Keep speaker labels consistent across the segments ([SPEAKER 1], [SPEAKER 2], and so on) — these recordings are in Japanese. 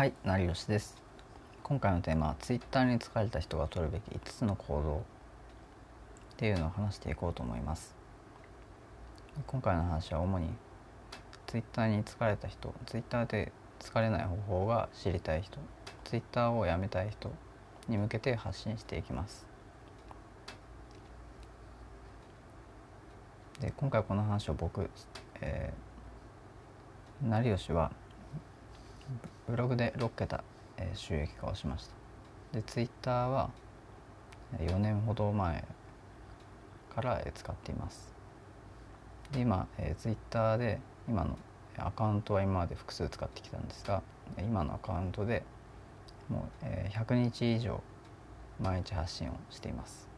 [SPEAKER 1] はい成吉です。今回のテーマは Twitter に疲れた人が取るべき5つの行動っていうのを話していこうと思います。今回の話は主に Twitter に疲れた人 Twitter で疲れない方法が知りたい人 Twitter をやめたい人に向けて発信していきます。で今回この話を僕、えー、成吉はブログで6桁、えー、収益化をしました。でツイッターは4年ほど前から、えー、使っています。で今、えー、ツイッターで今のアカウントは今まで複数使ってきたんですが今のアカウントでもう、えー、100日以上毎日発信をしています。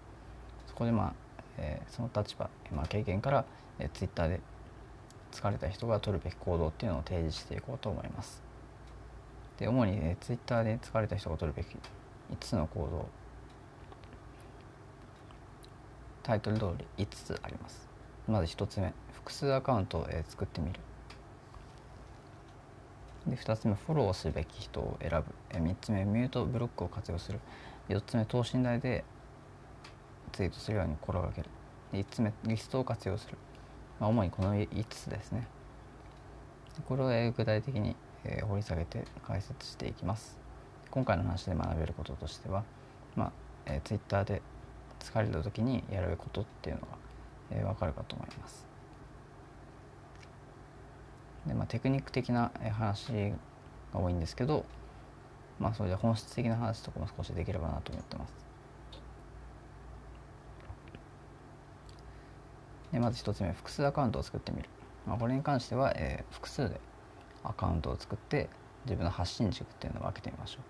[SPEAKER 1] そこでまあ、えー、その立場、まあ、経験から、えー、ツイッターで疲れた人が取るべき行動っていうのを提示していこうと思います。で主に、えー、ツイッターで疲れた人が取るべき5つの行動。タイトル通り5つあります。まず1つ目複数アカウントを、えー、作ってみる。で2つ目フォローすべき人を選ぶ、えー、3つ目ミュートブロックを活用する。4つ目等身大でツイートするように心がける。5つ目リストを活用する、まあ、主にこの5つですね。これを、具体的にえー、掘り下げて解説していきます。今回の話で学べることとしては、まあえー、Twitter で疲れた時にやることっていうのが、えー、分かるかと思います。で、まあ、テクニック的な話が多いんですけどまあそれで本質的な話とかも少しできればなと思ってます。でまず一つ目複数アカウントを作ってみる、まあ、これに関しては、えー、複数でアカウントを作って自分の発信軸っていうのを分けてみましょう。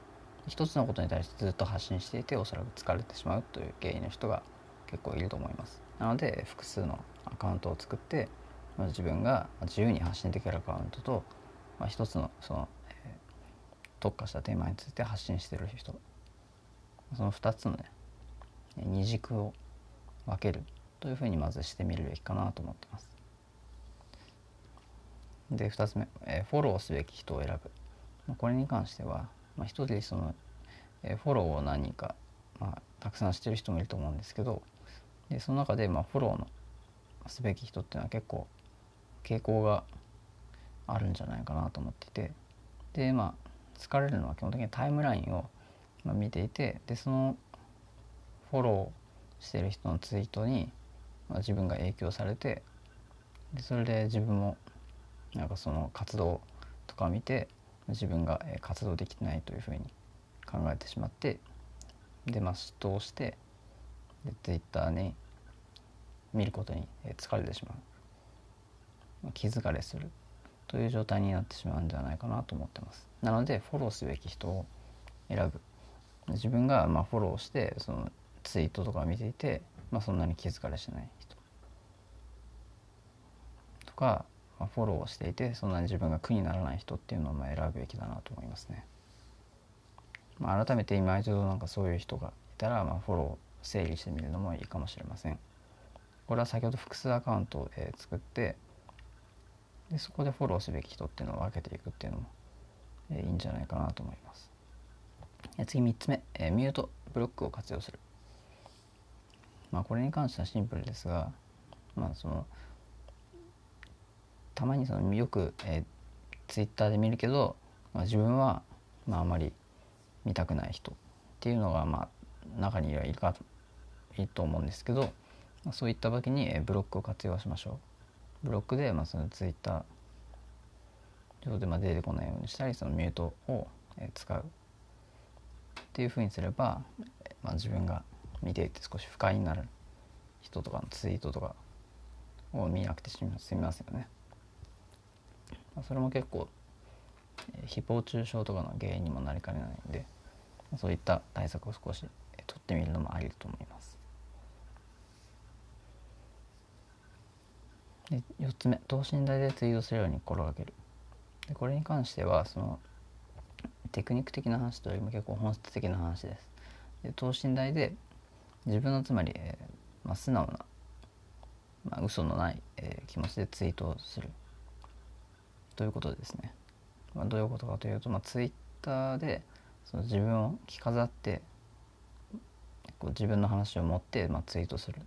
[SPEAKER 1] 一つのことに対してずっと発信していておそらく疲れてしまうという原因の人が結構いると思います。なので複数のアカウントを作ってまず自分が自由に発信できるアカウントと、まあ、一つのその、えー、特化したテーマについて発信している人。その2つのね二軸を分けるというふうにまずしてみるべきかなと思ってます。で2つ目、え、フォローすべき人を選ぶ。これに関しては、まあ、一人その、え、フォローを何人か、まあ、たくさんしてる人もいると思うんですけどでその中で、まあ、フォローのすべき人っていうのは結構傾向があるんじゃないかなと思っていてでまあ疲れるのは基本的にタイムラインを、ま、見ていてでそのフォローしてる人のツイートに、ま、自分が影響されてでそれで自分もなんかその活動とかを見て自分が活動できてないというふうに考えてしまってでまあ嫉妬をしてで Twitter に見ることに疲れてしまう。気疲れするという状態になってしまうんではないかなと思ってます。なのでフォローすべき人を選ぶ。自分がまあフォローしてそのツイートとか見ていて、まあ、そんなに気疲れしない人。とかまあ、フォローをしていてそんなに自分が苦にならない人っていうのをまあ選ぶべきだなと思いますね。まあ、改めて今一度なんかそういう人がいたら、まあ、フォロー整理してみるのもいいかもしれません。これは先ほど複数アカウントを、え作ってでそこでフォローすべき人っていうのを分けていくっていうのも、えいいんじゃないかなと思います。次3つ目、えミュートブロックを活用する。まあこれに関してはシンプルですが、まあそのたまにそのよく、えー、ツイッターで見るけど、まあ、自分は、まあ、あまり見たくない人っていうのが、まあ、中にはいるかいいと思うんですけど、まあ、そういった時に、えー、ブロックを活用しましょう。ブロックで、まあ、そのツイッター上でまあ出てこないようにしたりそのミュートを、えー、使うっていうふうにすれば、まあ、自分が見ていて少し不快になる人とかのツイートとかを見なくて済みますよね。それも結構誹謗中傷とかの原因にもなりかねないんでそういった対策を少し取ってみるのもありだと思います。で4つ目等身大でツイートするように心がける。でこれに関してはそのテクニック的な話というよりも結構本質的な話です。で等身大で自分のつまり、えーまあ、素直な、まあ、嘘のない、えー、気持ちでツイートをする。ということですね。まあ、どういうことかというと、まあ、ツイッターでその自分を着飾ってこう自分の話を持って、まあ、ツイートする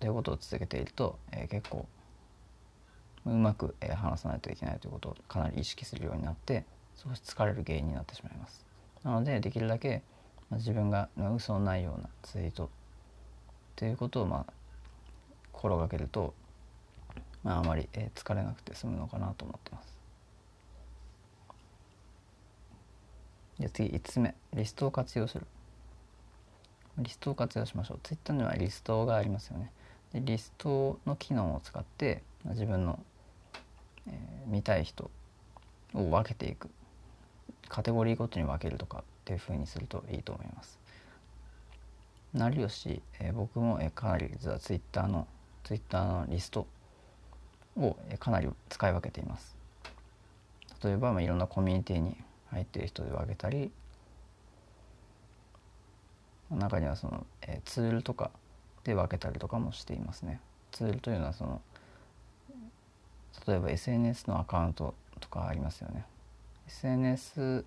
[SPEAKER 1] ということを続けていると、えー、結構うまく、えー、話さないといけないということをかなり意識するようになって少し疲れる原因になってしまいます。なのでできるだけ、まあ、自分が嘘のないようなツイートということをまあ心がけると、まあ、あまり、え、疲れなくて済むのかなと思ってます。じゃ次5つ目。リストを活用する。リストを活用しましょう。Twitter にはリストがありますよね。でリストの機能を使って自分の、えー、見たい人を分けていく。カテゴリーごとに分けるとかっていうふうにするといいと思います。成吉、えー、僕も、えー、かなり実は Twitter の Twitter のリストを、かなり使い分けています例えば、まあ、いろんなコミュニティに入っている人で分けたり中にはその、えー、ツールとかで分けたりとかもしていますね。ツールというのはその例えば SNS のアカウントとかありますよね。SNS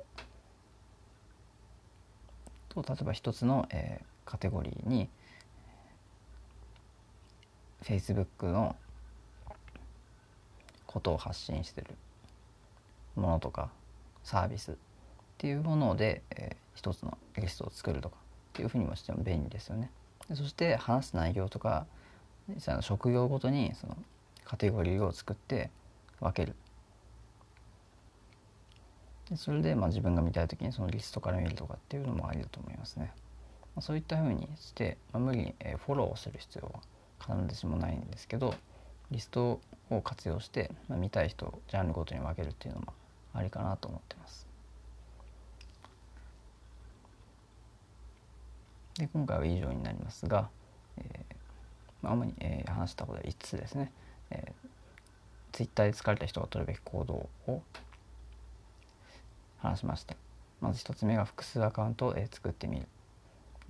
[SPEAKER 1] と例えば一つの、えー、カテゴリーに Facebook のことを発信してるものとかサービスっていうもので、えー、一つのリストを作るとかっていうふうにもしても便利ですよね。でそして話す内容とか職業ごとにそのカテゴリーを作って分ける。でそれでまあ自分が見たい時にそのリストから見るとかっていうのもありだと思いますね。まあ、そういったふうにして、まあ、無理にフォローをする必要は必ずしもないんですけどリストを活用して、まあ、見たい人ジャンルごとに分けるっていうのもありかなと思ってます。で今回は以上になりますが、えーまあ、主に、えー、話したことは5つですね、えー、ツイッターで疲れた人が取るべき行動を話しました。まず1つ目が複数アカウントを、えー、作ってみる。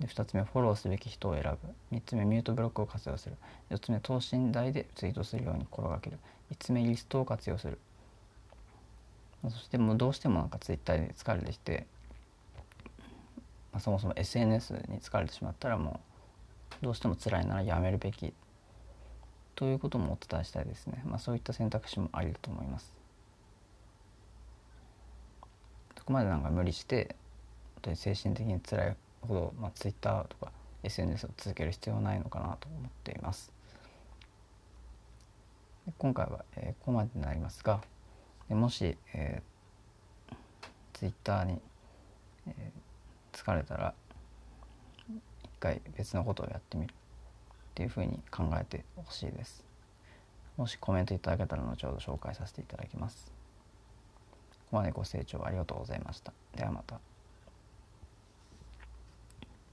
[SPEAKER 1] で2つ目フォローすべき人を選ぶ。3つ目ミュートブロックを活用する。4つ目等身大でツイートするように心がける。5つ目リストを活用する。そしてもうどうしてもなんかツイッターで疲れてきてまあ、そもそも SNS に疲れてしまったらもうどうしても辛いならやめるべき。ということもお伝えしたいですね、まあ、そういった選択肢もありだと思います。そこまでなんか無理して本当に精神的に辛いほど、まあ、Twitter とか SNS を続ける必要はないのかなと思っています。今回は、えー、ここまでになりますがもし、えー、Twitter に、えー疲れたら一回別のことをやってみるっていうふうに考えてほしいです。もしコメントいただけたら後ほど紹介させていただきます。ここまでご清聴ありがとうございました。ではまた。